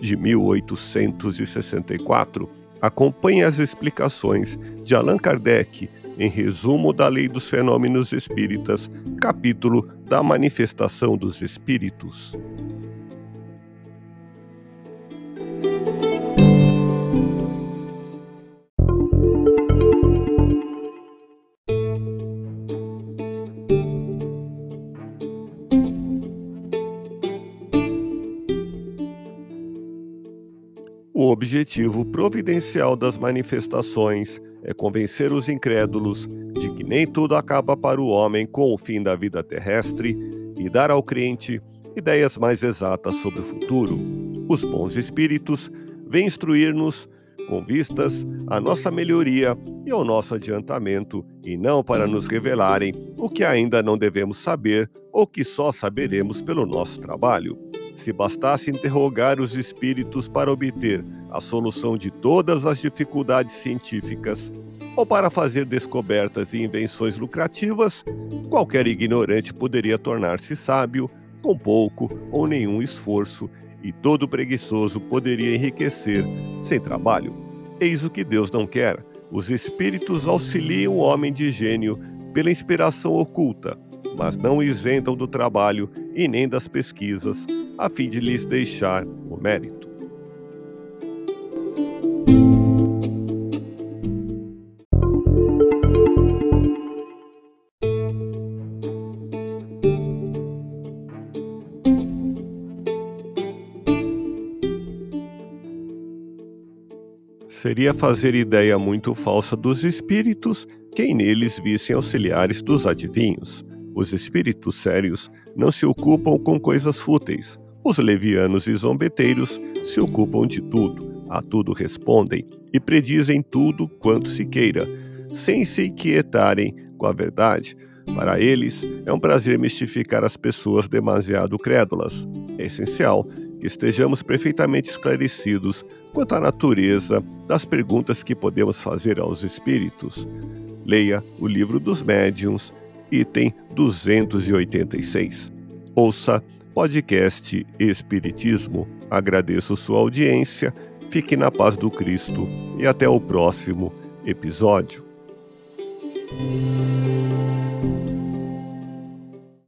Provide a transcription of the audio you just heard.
de 1864. Acompanhe as explicações de Allan Kardec em Resumo da Lei dos Fenômenos Espíritas, capítulo da Manifestação dos Espíritos. O objetivo providencial das manifestações é convencer os incrédulos de que nem tudo acaba para o homem com o fim da vida terrestre e dar ao crente ideias mais exatas sobre o futuro. Os bons espíritos vêm instruir-nos com vistas à nossa melhoria e ao nosso adiantamento, e não para nos revelarem o que ainda não devemos saber ou que só saberemos pelo nosso trabalho. Se bastasse interrogar os espíritos para obter a solução de todas as dificuldades científicas ou para fazer descobertas e invenções lucrativas, qualquer ignorante poderia tornar-se sábio com pouco ou nenhum esforço, e todo preguiçoso poderia enriquecer sem trabalho. Eis o que Deus não quer. Os espíritos auxiliam o homem de gênio pela inspiração oculta, mas não isentam do trabalho e nem das pesquisas, a fim de lhes deixar o mérito. Seria fazer ideia muito falsa dos espíritos quem neles vissem auxiliares dos adivinhos. Os espíritos sérios não se ocupam com coisas fúteis, os levianos e zombeteiros se ocupam de tudo, a tudo respondem e predizem tudo quanto se queira, sem se inquietarem com a verdade. Para eles, é um prazer mistificar as pessoas demasiado crédulas. É essencial que estejamos perfeitamente esclarecidos quanto à natureza das perguntas que podemos fazer aos espíritos. Leia o livro dos médiuns, item 286. Ouça podcast Espiritismo. Agradeço sua audiência, fique na paz do Cristo e até o próximo episódio.